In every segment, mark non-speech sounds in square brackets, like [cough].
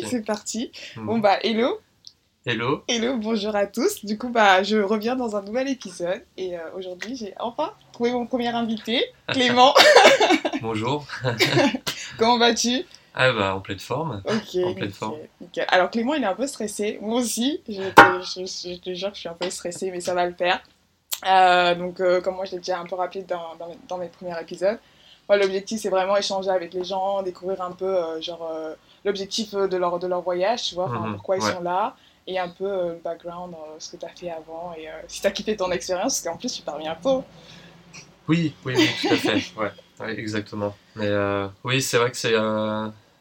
parti. c'est parti. Mm. Bon bah hello, Hello. hello, bonjour à tous. Du coup bah je reviens dans un nouvel épisode et euh, aujourd'hui j'ai enfin trouvé mon premier invité, [laughs] Clément. [laughs] Bonjour. [laughs] Comment vas-tu? Ah bah en pleine forme. Ok. En pleine forme. nickel. Alors Clément il est un peu stressé, moi aussi. Je te, je- je te jure que je suis un peu stressée mais ça va le faire. Euh, donc euh, comme moi je l'ai déjà un peu rappelé dans, dans, dans mes premiers épisodes, moi l'objectif c'est vraiment échanger avec les gens, découvrir un peu euh, genre l'objectif euh, de leur, de leur voyage, tu vois, Mhm, pourquoi ils sont là et un peu euh, le background, euh, ce que tu as fait avant et si tu as kiffé ton expérience, parce qu'en plus tu parles bientôt. Oui, oui, oui, tout à fait. [laughs] Ouais, ouais, exactement. Mais oui, c'est vrai que c'est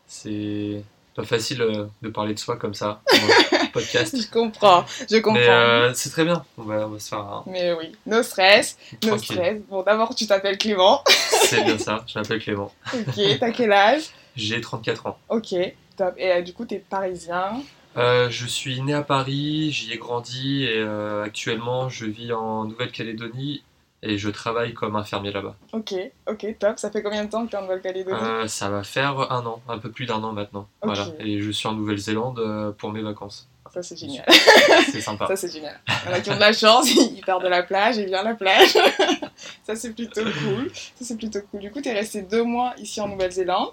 c'est pas facile de parler de soi comme ça dans [laughs] un podcast. Je comprends, je comprends. Mais euh, c'est très bien. On va, on va se faire un Mais oui, no stress, no tranquille. stress. Bon d'abord tu t'appelles Clément. C'est bien [laughs] ça. Je m'appelle Clément. Ok, t'as quel âge? J'ai 34 ans. Ok, top. Et euh, du coup, t'es parisien. Euh, je suis né à Paris, j'y ai grandi et euh, actuellement je vis en Nouvelle-Calédonie et je travaille comme infirmier là-bas. Ok, ok, top. Ça fait combien de temps que t'es en Nouvelle-Calédonie? Ça va faire un an, un peu plus d'un an maintenant. Voilà. Et je suis en Nouvelle-Zélande pour mes vacances. Ça, c'est génial. [laughs] C'est sympa. Ça, c'est génial. Il y en a qui ont de la chance, [laughs] ils partent de la plage et viennent à la plage. [laughs] Ça, c'est plutôt cool. Ça, c'est plutôt cool. Du coup, t'es resté deux mois ici en Nouvelle-Zélande.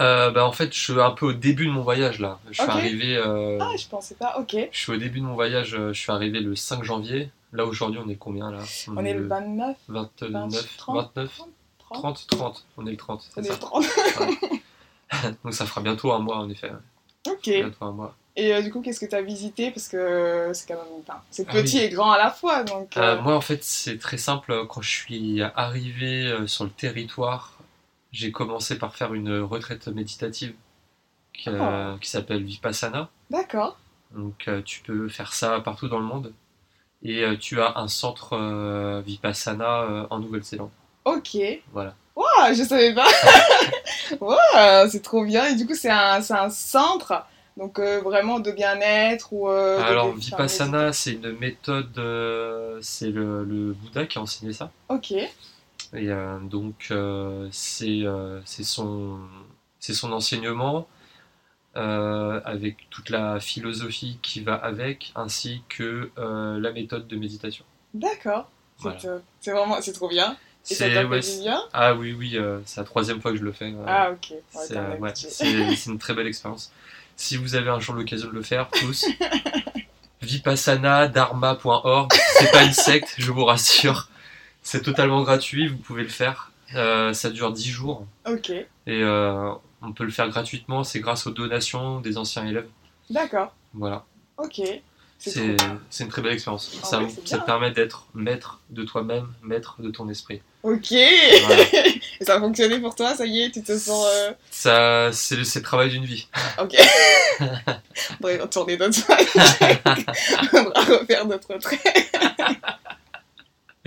Euh, bah, en fait, je suis un peu au début de mon voyage là. Je suis Ok. arrivé. euh, Ah, je pensais pas. Ok. Je suis au début de mon voyage. euh, Je suis arrivé le 5 janvier. Là aujourd'hui, on est combien là? On est le 29, 29, 30, 29, 30. 30, 30. On est le 30. On est le 30. [laughs] Donc ça fera bientôt un mois en effet. Ok. Bientôt un mois. Et euh, du coup, qu'est-ce que t'as visité? Parce que c'est quand même. Enfin, c'est Ah petit oui. et grand à la fois. Donc. Euh, euh, moi, en fait, c'est très simple. Quand je suis arrivé euh, sur le territoire, j'ai commencé par faire une retraite méditative qui, euh, qui s'appelle Vipassana. D'accord. Donc, euh, tu peux faire ça partout dans le monde. Et euh, tu as un centre Vipassana en Nouvelle-Zélande. Ok. Voilà. Waouh, je savais pas. [laughs] Waouh, c'est trop bien. Et du coup, c'est un, un centre, donc euh, vraiment de bien-être ou. euh, Alors, de- Vipassana, c'est une méthode. euh, c'est le, le Bouddha qui a enseigné ça. Ok. Et euh, donc, euh, c'est euh, c'est son, enseignement euh, avec toute la philosophie qui va avec, ainsi que euh, la méthode de méditation. D'accord. C'est Voilà. top. C'est vraiment, c'est trop bien. Et ça ouais, bien ah oui, oui, euh, c'est la troisième fois que je le fais. Ah ok. C'est ouais, une très belle expérience. Si vous avez un jour l'occasion de le faire, tous, [laughs] vipassana-dharma.org, c'est pas une secte, je vous rassure. C'est totalement gratuit, vous pouvez le faire. Euh, ça dure 10 jours. Ok. Et euh, on peut le faire gratuitement, c'est grâce aux donations des anciens élèves. D'accord. Voilà, Ok. C'est c'est une très belle expérience. En Ça, te permet d'être maître de toi-même, maître de ton esprit. Ok. Voilà. [laughs] Et ça a fonctionné pour toi, ça y est, tu te sens. euh, Ça, c'est le, travail d'une vie. [laughs] Ok. On devrait retourner notre soirée. [laughs] On devra refaire notre trait.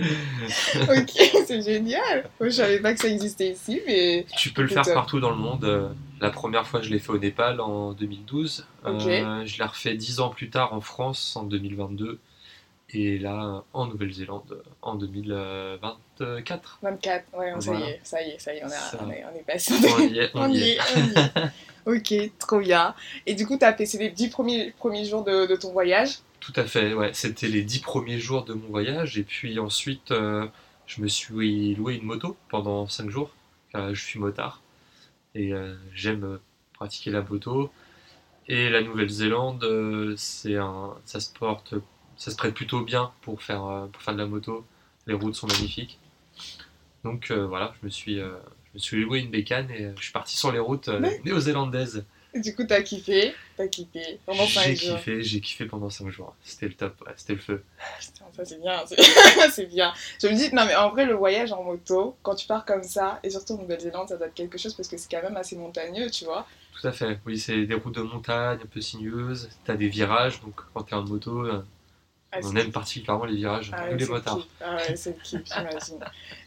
Ok, [laughs] c'est génial. Moi, je savais pas que ça existait ici, mais. Tu peux le faire euh, partout dans le monde. Euh, La première fois, je l'ai fait au Népal en 2012. Ok. Euh, je l'ai refait dix ans plus tard en France en 2022. Et là, en Nouvelle-Zélande en 2024. 24, ouais, ça Voilà. y est, ça y est, ça y est, on, a- Ça. on est, on est passé. On y est, On y est, [laughs] on y est. Ok, trop bien. Et du coup, tu as passé les 10 premiers, premiers jours de, de ton voyage. Tout à fait, ouais. C'était les dix premiers jours de mon voyage. Et puis ensuite, euh, je me suis loué une moto pendant cinq jours. car je suis motard. Et euh, j'aime euh, pratiquer la moto. Et la Nouvelle-Zélande, euh, c'est un, ça se porte, ça se prête plutôt bien pour faire, euh, pour faire de la moto. Les routes sont magnifiques. Donc euh, voilà, je me suis, euh, je me suis loué une bécane et euh, je suis parti sur les routes euh, néo-zélandaises. Du coup, tu as kiffé. Tu as kiffé pendant 5 J'ai jours. kiffé, j'ai kiffé pendant cinq jours. C'était le top, c'était le feu. Putain, ça c'est bien, [laughs] c'est bien. Je me dis, non mais en vrai, le voyage en moto, quand tu pars comme ça, et surtout en Nouvelle-Zélande, ça doit être quelque chose parce que c'est quand même assez montagneux, tu vois. Tout à fait, oui, c'est des routes de montagne un peu sinueuses, t'as des virages, donc quand t'es en moto, euh, Ah, on aime particulièrement les virages, Ah nous ouais, les motards. kiff. Ah ouais, c'est le kiff, j'imagine.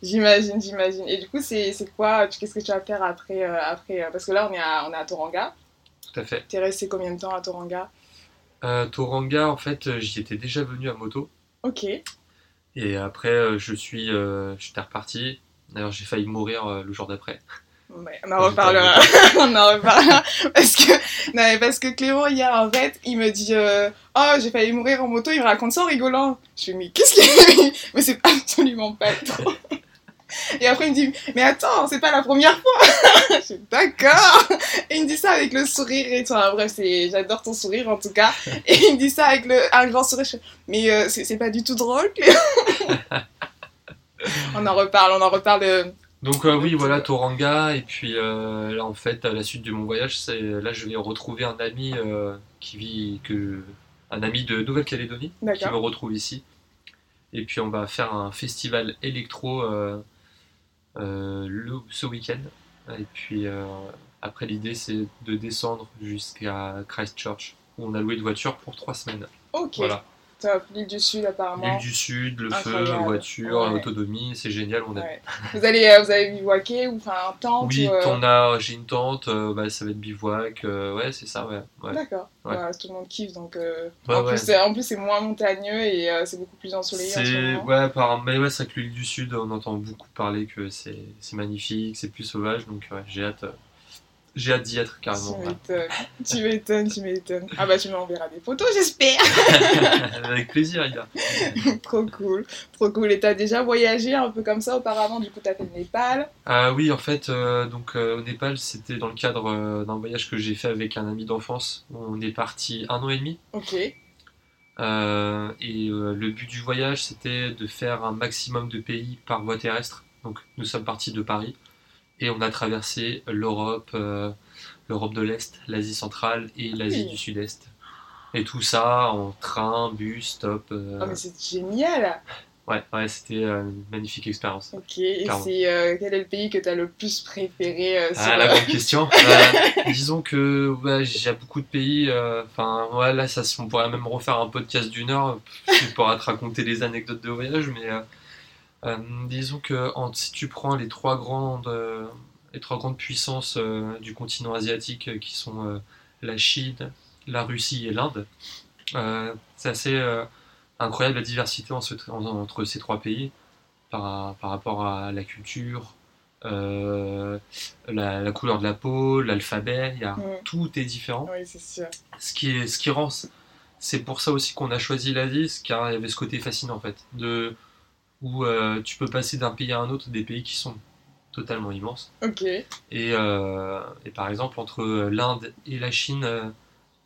J'imagine, j'imagine. Et du coup, c'est quoi Qu'est-ce que tu vas faire après, euh, après euh, Parce que là, on est à, on est à Toranga. Tout à fait. T'es resté combien de temps à Toranga? Euh, Toranga, en fait, euh, j'y étais déjà venu à moto, Ok. et après, euh, je suis, euh, j'étais reparti. D'ailleurs, j'ai failli mourir euh, le jour d'après. Ouais, on en reparlera. [laughs] on en reparlera. Parce que, non, mais parce que Clément, hier, en fait, il me dit euh, Oh, j'ai failli mourir en moto. Il me raconte ça en rigolant. Je fais Mais qu'est-ce qu'il a? Mais c'est absolument pas [laughs] trop. Et après, il me dit Mais attends, c'est pas la première fois. [laughs] je suis d'accord. Et il me dit ça avec le sourire et tout. Enfin, bref, c'est... j'adore ton sourire en tout cas. [laughs] Et il me dit ça avec le... un grand sourire. Je Mais euh, c'est... pas du tout drôle, [laughs] on en reparle, on en reparle. de- Donc euh, oui, voilà Toranga et puis euh, là en fait à la suite de mon voyage, c'est là je vais retrouver un ami euh, qui vit que un ami de Nouvelle-Calédonie qui me retrouve ici et puis on va faire un festival électro le- ce week-end et puis euh, après l'idée c'est de descendre jusqu'à Christchurch où on a loué une voiture pour trois semaines. Ok. Voilà, Top. L'île du Sud, apparemment. l'île du Sud, le feu, Incroyable. voiture, Ouais. autonomie, c'est génial, on a Ouais. Vous allez, euh, vous allez bivouaquer ou faire un tente Oui, ou, euh, on a, j'ai une tente, euh, bah, ça va être bivouac, ouais, c'est ça, ouais. ouais. D'accord. Ouais, tout le monde kiffe donc. en. Plus, c'est- en plus, c'est moins montagneux et c'est beaucoup plus ensoleillé en ce ouais, par, mais ouais, c'est vrai que l'île du Sud, on entend beaucoup parler que c'est, c'est magnifique, c'est plus sauvage, donc j'ai hâte, j'ai hâte d'y être carrément. Tu m'étonnes, tu m'étonnes, tu m'étonnes. Ah bah tu m'enverras des photos, j'espère. [laughs] Avec plaisir, Ida. [laughs] trop cool, trop cool. Et t'as déjà voyagé un peu comme ça auparavant Du coup, t'as fait le Népal? Ah oui, en fait, euh, donc euh, au Népal, c'était dans le cadre euh, d'un voyage que j'ai fait avec un ami d'enfance. On est parti un an et demi. Ok. Et le but du voyage, c'était de faire un maximum de pays par voie terrestre. Donc nous sommes partis de Paris et on a traversé l'Europe, euh, l'Europe de l'Est, l'Asie centrale et l'Asie Oui. du Sud-Est. Et tout ça en train, bus, stop. euh, Oh mais c'est génial. ouais, ouais, c'était euh, une magnifique expérience. Ok. Et c'est euh, quel est le pays que t'as le plus préféré euh, sur, Ah, la grande [laughs] question. [laughs] Euh, disons que ouais, j'ai beaucoup de pays. Enfin, ouais, là, ça, on pourrait même refaire un podcast d'une heure pourrais te raconter les anecdotes de voyage, mais euh, disons que en- si tu prends les trois grandes, euh, les trois grandes puissances euh, du continent asiatique, qui sont la Chine, la Russie et l'Inde, c'est assez incroyable la diversité en ce- en- entre ces trois pays par, par rapport à la culture. la, la couleur de la peau, l'alphabet, il y a, Mm. tout est différent. Oui, c'est sûr. Ce qui, est, ce qui rend, c'est pour ça aussi qu'on a choisi l'Asie, car il y avait ce côté fascinant en fait, de, où euh, tu peux passer d'un pays à un autre, des pays qui sont totalement immenses. Ok. Et, euh, et par exemple, entre l'Inde et la Chine, euh,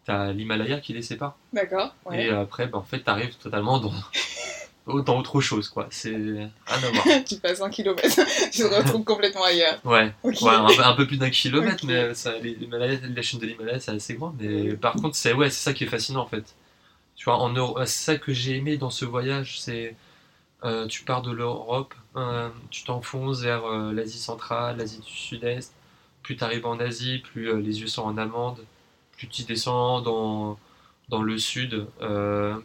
t'as l'Himalaya qui les sépare. D'accord. Ouais. Et après, ben, en fait, t'arrives totalement dans, [laughs] dans autre chose, quoi. C'est rien à voir. [laughs] tu passes un kilomètre, [laughs] tu te retrouves complètement ailleurs. Ouais, un, peu- un peu plus d'un kilomètre, mais ça, les- la chaîne de l'Himalaya, c'est assez grand. Mais par contre, c'est ouais, ça qui est fascinant en fait. Tu vois, en Euro- c'est ça que j'ai aimé dans ce voyage, c'est euh, tu pars de l'Europe, euh, tu t'enfonces vers euh, l'Asie centrale, l'Asie du Sud-Est. Plus tu arrives en Asie, plus les yeux sont en amande. Plus tu descends dans, dans le sud,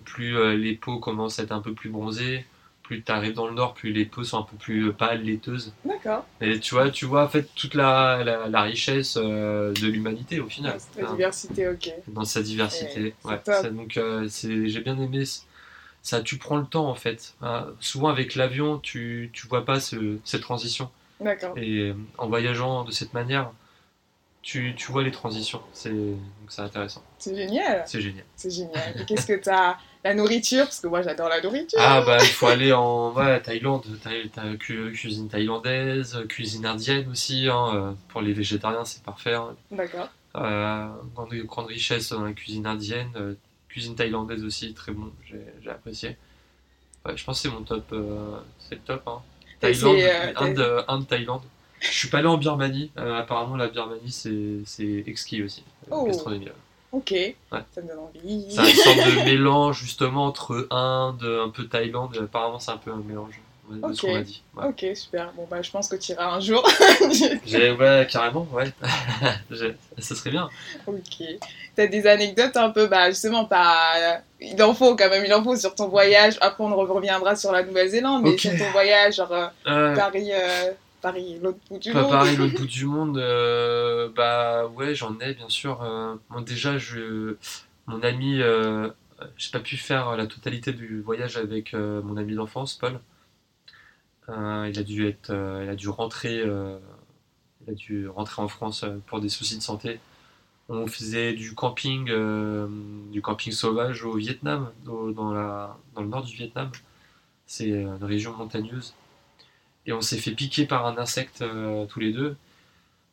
plus les peaux commencent à être un peu plus bronzées. Plus tu arrives dans le nord, plus les peaux sont un peu plus pâles, laiteuses. D'accord. Et tu vois, tu vois en fait toute la, la, la richesse de l'humanité au final, La hein, diversité, ok. dans sa diversité. c'est Ouais, c'est- donc j'ai bien aimé ça. Tu prends le temps en fait. hein. souvent avec l'avion, tu tu vois pas ce, cette transition. D'accord. Et euh, en voyageant de cette manière, tu, tu vois les transitions. C'est donc c'est intéressant. C'est génial. C'est génial. C'est génial. Et qu'est-ce que t'as? La nourriture, parce que moi j'adore la nourriture. Ah bah il faut aller en ouais, Thaïlande, t'as, cu- cuisine thaïlandaise, cuisine indienne aussi. hein, euh, pour les végétariens, c'est parfait. hein. D'accord. Euh, grande, grande richesse dans la cuisine indienne, cuisine thaïlandaise aussi, très bon, j'ai apprécié. Ouais, je pense que c'est mon top, euh, c'est le top. Hein. Thaïlande, euh, Inde, euh, Inde, Thaïlande. Je suis pas allé en Birmanie, apparemment la Birmanie c'est exquis aussi, Oh. gastronomie. Ok. Ça me donne envie. C'est sorte de mélange justement entre Inde, un peu Thaïlande, apparemment c'est un peu un mélange de ce Ok. qu'on m'a dit. ouais. Ok, super. Bon, bah, je pense que tu iras un jour. [laughs] Ouais, carrément, ouais. [laughs] Ça serait bien. ok. T'as des anecdotes un peu, bah, justement, pas. Il en faut quand même, il en faut sur ton voyage. Après, on reviendra sur la Nouvelle-Zélande, mais sur ton voyage, genre euh, Euh, Paris, euh, Paris, l'autre bout du Pas monde. pareil, l'autre [laughs] bout du monde, euh, bah ouais, j'en ai bien sûr. bon, déjà, je, mon ami, j'ai pas pu faire la totalité du voyage avec mon ami d'enfance, Paul. Euh, il a dû être, euh, il a dû rentrer, euh, il a dû rentrer en France pour des soucis de santé. On faisait du camping, du camping sauvage au Vietnam, au- dans, la, dans le nord du Vietnam. C'est une région montagneuse. Et on s'est fait piquer par un insecte tous les deux.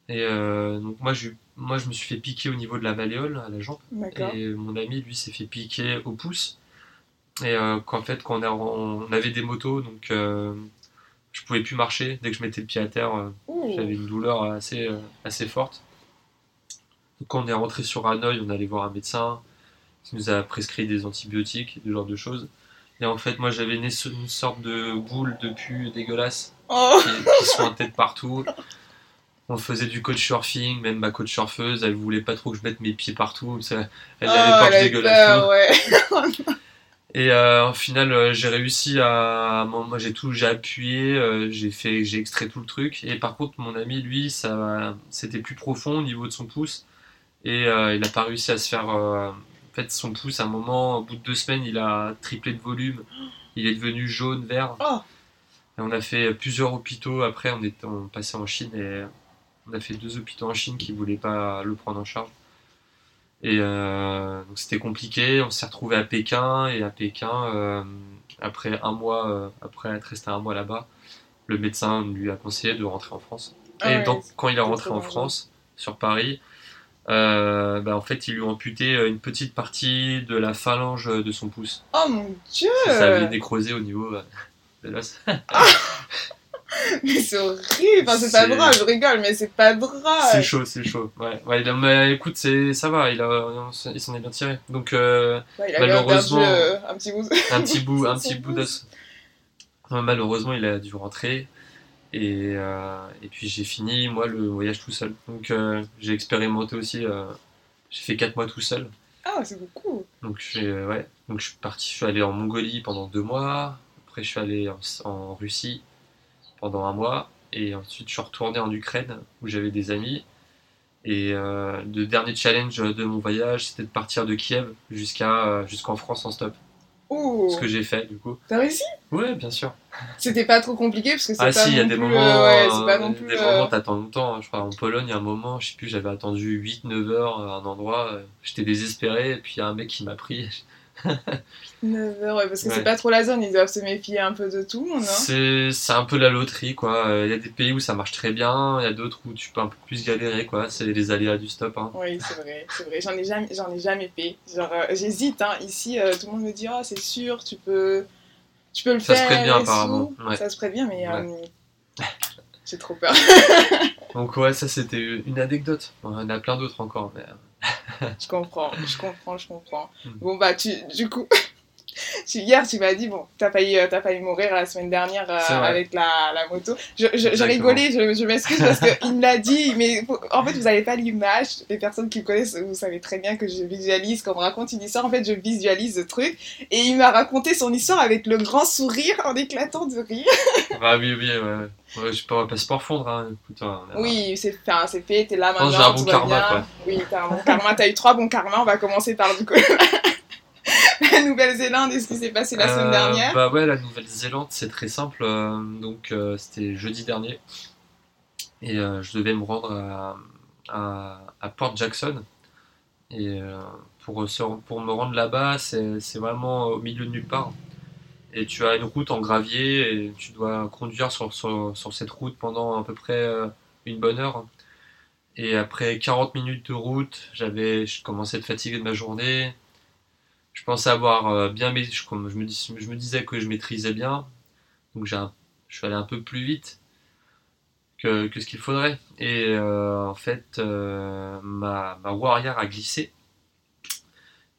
Et euh, donc moi je, moi, je me suis fait piquer au niveau de la malléole, à la jambe. Et mon ami, lui, s'est fait piquer au pouce. Et euh, qu'en fait, quand on, a- on avait des motos, donc euh, je pouvais plus marcher. Dès que je mettais le pied à terre, euh, j'avais une douleur assez, euh, assez forte. Donc, quand on est rentré sur Hanoï, on allait voir un médecin qui nous a prescrit des antibiotiques, ce genre de choses. Et en fait, moi, j'avais une, une sorte de boule de pu dégueulasse Oh, qui, qui sointait de partout. On faisait du coach surfing, même ma coach surfeuse, elle voulait pas trop que je mette mes pieds partout. ça- elle oh, avait peur que je dégueulasse ouais. [laughs] Et euh, au final, euh, j'ai réussi à. Moi, j'ai tout, j'ai appuyé, euh, j'ai fait, j'ai extrait tout le truc. Et par contre, mon ami, lui, ça, c'était plus profond au niveau de son pouce. Et euh, il a pas réussi à se faire. euh, en fait, son pouce, à un moment, au bout de deux semaines, il a triplé de volume. Il est devenu jaune, vert. Oh. Et on a fait plusieurs hôpitaux. Après, on est on passait en Chine et on a fait deux hôpitaux en Chine qui voulaient pas le prendre en charge. Et euh, donc c'était compliqué. On s'est retrouvé à Pékin et à Pékin, euh, après un mois, euh, après être resté un mois là-bas, le médecin lui a conseillé de rentrer en France. Ah et ouais, donc quand il est rentré en. France, sur Paris, euh, bah, en fait ils lui ont amputé une petite partie de la phalange de son pouce. Oh mon dieu Ça avait nécrosé au niveau de l'os. [laughs] [laughs] [laughs] Mais c'est horrible Enfin, c'est pas drôle, je rigole, mais c'est pas drôle C'est chaud, c'est chaud. Ouais, ouais, a- mais écoute, ça va, il, a, il s'en est bien tiré. Donc, euh, Ouais, il a bien perdu malheureusement- euh, un petit bout. un petit bout, [laughs] un petit bout. Ouais, Malheureusement, il a dû rentrer. Et, euh, et puis j'ai fini, moi, le voyage tout seul. Donc, euh, j'ai expérimenté aussi. j'ai fait 4 mois tout seul. Ah, c'est beaucoup Donc, euh, ouais. Donc, je suis parti, je suis allé en Mongolie pendant 2 mois. Après, je suis allé en, en Russie pendant un mois. Et ensuite, je suis retourné en Ukraine où j'avais des amis. Et euh, le dernier challenge de mon voyage, c'était de partir de Kiev jusqu'à, euh, jusqu'en France en stop. Ouh Ce que j'ai fait, du coup. T'as réussi? Ouais, bien sûr. C'était pas trop compliqué parce que c'est Ah pas si, il y a des moments, euh, ouais, pas euh, non plus. des euh, moments t'attends longtemps. hein. Je crois en Pologne, il y a un moment, je sais plus, j'avais attendu 8-9 heures à un endroit, j'étais désespéré, et puis il y a un mec qui m'a pris. 9 heures, ouais, parce que Ouais. c'est pas trop la zone, ils doivent se méfier un peu de tout. Hein. C'est un peu la loterie, quoi. Il y a des pays où ça marche très bien, il y a d'autres où tu peux un peu plus galérer, quoi. C'est les aléas du stop. Hein. Oui, c'est vrai, c'est vrai. J'en ai jamais, ai jamais fait. Genre, euh, j'hésite. Hein. Ici, euh, tout le monde me dit, oh, c'est sûr, tu peux, tu peux le Ça se faire. prête bien, et apparemment. Ouais. Ça se prête bien, mais euh, [laughs] j'ai trop peur. Donc ouais, ça c'était une anecdote. Y en a plein d'autres encore, mais... Je comprends, je comprends, je comprends. Mm. Bon, bah, tu, du coup, hier, tu m'as dit, bon, t'as failli, euh, failli mourir la semaine dernière euh, avec la, la moto. Je, je, rigolais, je, je m'excuse parce qu'il [laughs] me l'a dit, mais en fait, vous n'avez pas l'image. Les personnes qui me connaissent, vous savez très bien que je visualise, quand on me raconte une histoire, en fait, je visualise le truc. Et il m'a raconté son histoire avec le grand sourire en éclatant de rire. [laughs] Bah oui, oui, ouais. ouais je peux pas se morfondre, hein. Écoute, hein. Oui, c'est enfin, c'est fait, t'es là maintenant. j'ai un bon karma, bien. quoi. Oui, t'as un bon karma. T'as eu trois bons karmas. On va commencer par du coup [laughs] [laughs] la Nouvelle-Zélande et ce qui s'est passé la semaine Euh, dernière. Bah ouais, la Nouvelle-Zélande, c'est très simple. euh, donc euh, c'était jeudi dernier. Et je devais me rendre à, à, à Port Jackson. Et pour, se- pour me rendre là-bas, c'est vraiment au milieu de nulle part. Et tu as une route en gravier et tu dois conduire sur, sur, sur cette route pendant à peu près une bonne heure. Et après 40 minutes de route, j'avais, je commençais à être fatigué de ma journée. Je pensais avoir euh, bien, je, me disais que je maîtrisais bien, donc j'ai je suis allé un peu plus vite que, ce qu'il faudrait. Et euh, en fait, euh, ma, roue arrière a glissé.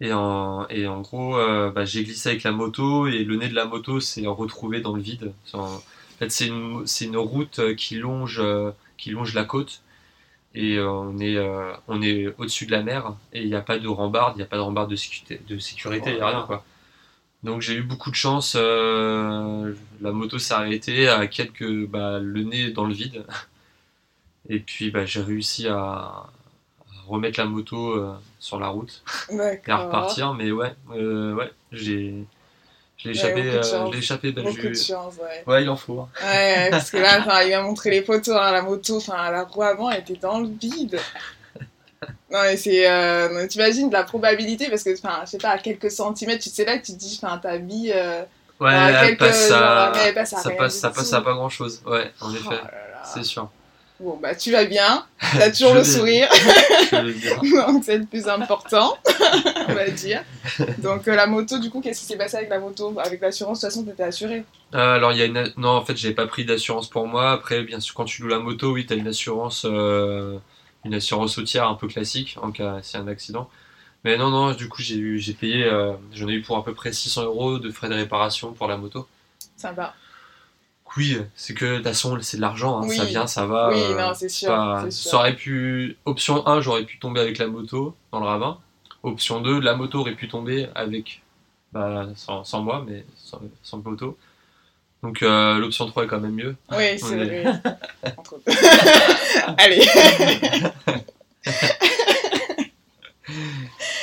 Et en, gros, bah, j'ai glissé avec la moto et le nez de la moto s'est retrouvé dans le vide. En fait, c'est une, une route qui longe, qui longe la côte et euh, on est, euh, on est au-dessus de la mer et il n'y a pas de rambarde, il n'y a pas de rambarde de sécurité, de sécurité, il n'y a rien quoi. Donc j'ai eu beaucoup de chance, euh, la moto s'est arrêtée à quelques, bah, le nez dans le vide. Et puis bah, j'ai réussi à, à remettre la moto euh, sur la route et à repartir, mais ouais, ouais, j'ai Je l'ai échappé, de euh, échappé Beaucoup de Belgique. chance, ouais. Ouais, il en faut. hein. Ouais, [laughs] parce que là, il m'a montré les photos, hein, la moto, enfin, la roue avant elle était dans le vide. [laughs] Non, mais c'est. Euh, T'imagines la probabilité, parce que, enfin, je sais pas, à quelques centimètres, tu sais là, tu te dis, enfin, ta vie. euh, Ouais, elle quelques- passe genre, à, mais elle passe à ça rien passe, ça passe à pas grand chose. Ouais, en oh effet, c'est sûr. Bon, bah, tu vas bien, [laughs] t'as toujours le sourire, [laughs] donc c'est le plus important, [laughs] on va dire. Donc, euh, la moto, du coup, qu'est-ce qui s'est passé avec la moto Avec l'assurance, de toute façon, t'étais assuré. Euh, alors, il y a une. Non, en fait, j'avais pas pris d'assurance pour moi. Après, bien sûr, quand tu loues la moto, oui, t'as une assurance, euh, une assurance routière un peu classique en cas s'il y a un accident. Mais non, non, du coup, j'ai eu, j'ai payé, j'en ai eu pour à peu près 600 euros de frais de réparation pour la moto. Sympa. Oui, c'est que de toute façon, c'est de l'argent, hein, Oui. ça vient, ça va. oui, euh, non, c'est sûr. pas- sûr. Ça aurait pu. Option 1, j'aurais pu tomber avec la moto dans le ravin. Option 2, la moto aurait pu tomber avec. Bah, sans, sans moi, mais sans, sans moto. Donc euh, l'option 3 est quand même mieux. Oui, c'est est- vrai. [laughs] Entre. [laughs] Allez. [laughs]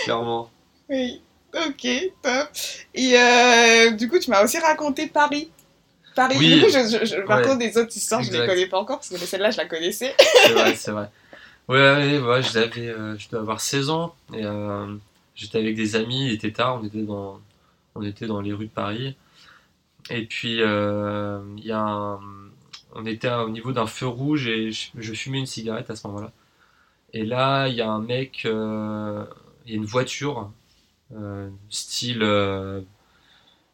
Clairement. Oui, ok, top. Et euh, du coup, tu m'as aussi raconté Paris. Paris. Oui. Du coup, je, je, je- par Ouais. contre, des autres histoires, je les Exact. connais pas encore parce que celle-là, je la connaissais. C'est vrai, c'est vrai. Ouais, ouais, euh, je dois avoir 16 ans. Et euh, j'étais avec des amis, il était tard, on était dans, on était dans les rues de Paris. Et puis, euh, y a un- on était au niveau d'un feu rouge et je, je fumais une cigarette à ce moment-là. Et là, il y a un mec, il y a une voiture, style,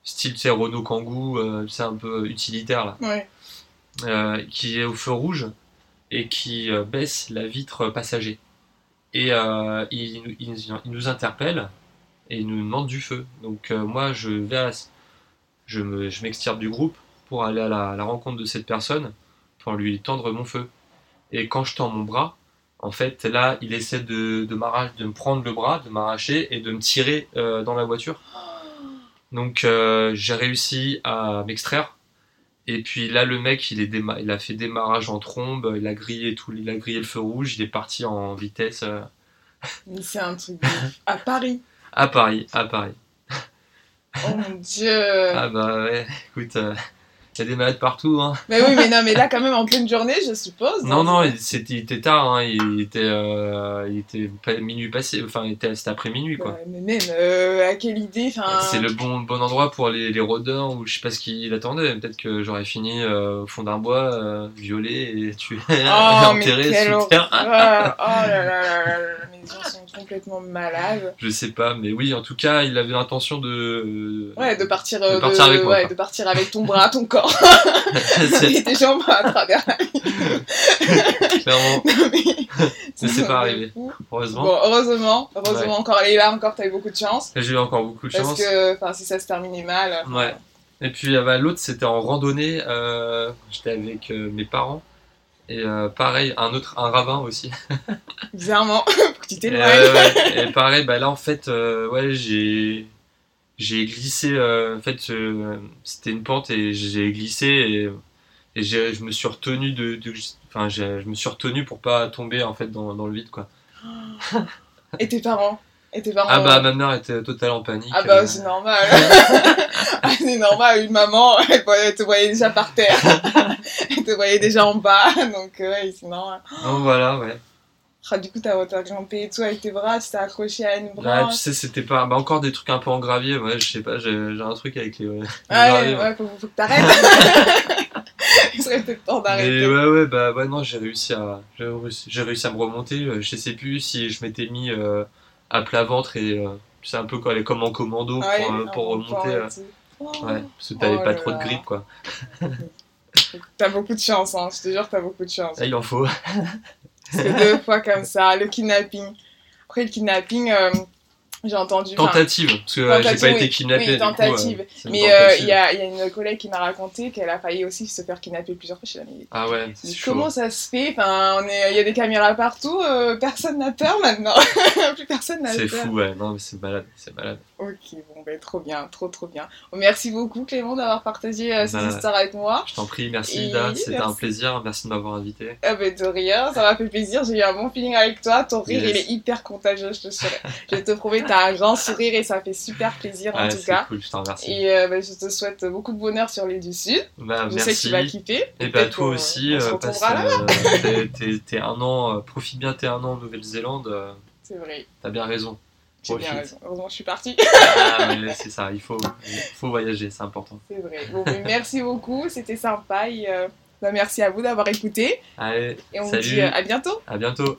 style, tu sais, Renault Kangoo, euh, c'est un peu utilitaire là Ouais. euh, qui est au feu rouge et qui euh, baisse la vitre passager. Et euh, il, nous- il nous- il nous interpelle et il nous demande du feu. Donc euh, moi, je vais à- je me- je m'extirpe du groupe pour aller à la, à la rencontre de cette personne pour lui tendre mon feu. Et quand je tends mon bras, en fait, là, il essaie de, de, de me prendre le bras, de m'arracher et de me tirer euh, dans la voiture. Donc euh, j'ai réussi à m'extraire. Et puis là, le mec, il, est déma- il a fait démarrage en trombe, il a grillé tout, il a grillé le feu rouge, il est parti en vitesse euh, c'est un truc de à Paris. [laughs] à Paris, à Paris. Oh mon dieu. Ah bah ouais, écoute, euh, il y a des malades partout. Hein. Mais oui, mais non, mais là, quand même, en pleine journée, je suppose. Non, non, il, était tard, hein, il était, euh, il était pas minuit passé, enfin, c'était après minuit quoi. Ouais, mais même, euh, à quelle idée enfin... C'est le bon, bon endroit pour les, les rôdeurs ou je sais pas ce qu'il attendait. Peut-être que j'aurais fini euh, au fond d'un bois, euh, violé et tué, [laughs] Oh, enterré sous terre. Oh là là là là complètement malades. Je sais pas, mais oui, en tout cas, il avait l'intention de. Ouais, de partir, euh, De partir avec moi, ouais, de partir avec ton bras, ton corps [laughs] [laughs] et tes jambes à travers la [laughs] Clairement, Non, mais- Mais c'est pas arrivé. heureusement. Bon, heureusement, heureusement encore, et là encore, t'as eu beaucoup de chance. J'ai eu encore beaucoup de Parce chance. que, enfin, si ça se terminait mal. Ouais. Et puis euh, bah, l'autre, c'était en randonnée. euh, J'étais avec euh, mes parents. Et euh, pareil, un autre, un ravin aussi. [laughs] Bizarrement, [laughs] faut que tu euh, ouais, [laughs] et pareil, bah là en fait, euh, ouais, j'ai j'ai glissé. euh, en fait, euh, c'était une pente et j'ai glissé et, et j'ai- je me suis retenu de, de- enfin, j'ai- je me suis retenu pour pas tomber en fait dans, dans le vide quoi. Et tes parents? Tes parents Ah bah ma mère était total en panique. Ah bah euh, c'est normal. [laughs] Ah, c'est normal, une maman, elle, te voyait déjà par terre. [laughs] elle te voyait déjà en bas, donc euh, ouais, c'est normal. donc voilà, ouais. Ah, du coup, t'as t'as grimpé et tout avec tes bras, tu t'es accroché à une branche. tu sais, c'était pas. Bah, encore des trucs un peu en gravier. Ouais, je sais pas, j'ai j'ai un truc avec les. les Ah graviers, ouais, ouais. ouais, faut, faut que t'arrêtes. [laughs] Il serait peut-être temps Mais d'arrêter. ouais, ouais, bah, ouais, non, j'ai réussi à. J'ai réussi, j'ai réussi à me remonter. euh, Je sais plus si je m'étais mis euh, à plat ventre et. euh, tu sais, un peu comme en commando pour, euh, pour remonter. euh. Oh. ouais, parce que t'avais Oh pas là trop de grippe, quoi. [laughs] T'as beaucoup de chance, hein. je te jure, t'as beaucoup de chance. Là, il en faut. Que deux fois comme ça, le kidnapping. Après, le kidnapping, euh, j'ai entendu. Tentative, parce que euh, j'ai pas oui. été kidnappé. Oui, du coup, euh, tentative. une Mais euh, il y, a, il y a une collègue qui m'a raconté qu'elle a failli aussi se faire kidnapper plusieurs fois chez la militaire. Ah ouais, chaud. Comment ça se fait? Enfin, on est, Il y a des caméras partout, euh, personne n'a peur maintenant. [laughs] Plus personne n'a C'est fou, ouais. Non, mais c'est malade, c'est malade. Ok, bon, ben trop bien, trop trop bien. Merci beaucoup Clément d'avoir partagé euh, ces Bah, histoires avec moi. Je t'en prie, merci Et Lida, c'était un merci. plaisir. Merci de m'avoir invité. Ah ben de rien, ça m'a fait plaisir, j'ai eu un bon feeling avec toi, ton rire Yes. il est hyper contagieux, je te, serai- je te prouver, t'as un grand sourire et ça fait super plaisir en tout cas. cool, je t'en remercie. Et euh, bah, je te souhaite beaucoup de bonheur sur les du Sud. Bah, Je sais que merci. tu vas kiffer. Et bah toi aussi, on se passe, euh, t'es- t'es- t'es un an, profite bien tes un an en Nouvelle-Zélande, C'est vrai. t'as bien raison. J'ai bien raison. Heureusement, je suis partie. Ah, mais c'est ça, il faut, il faut voyager, c'est important. C'est vrai. Bon, mais merci beaucoup. C'était sympa. Et, euh, bah, merci à vous d'avoir écouté. Allez, Et on Salut. vous dit euh, à bientôt. à bientôt.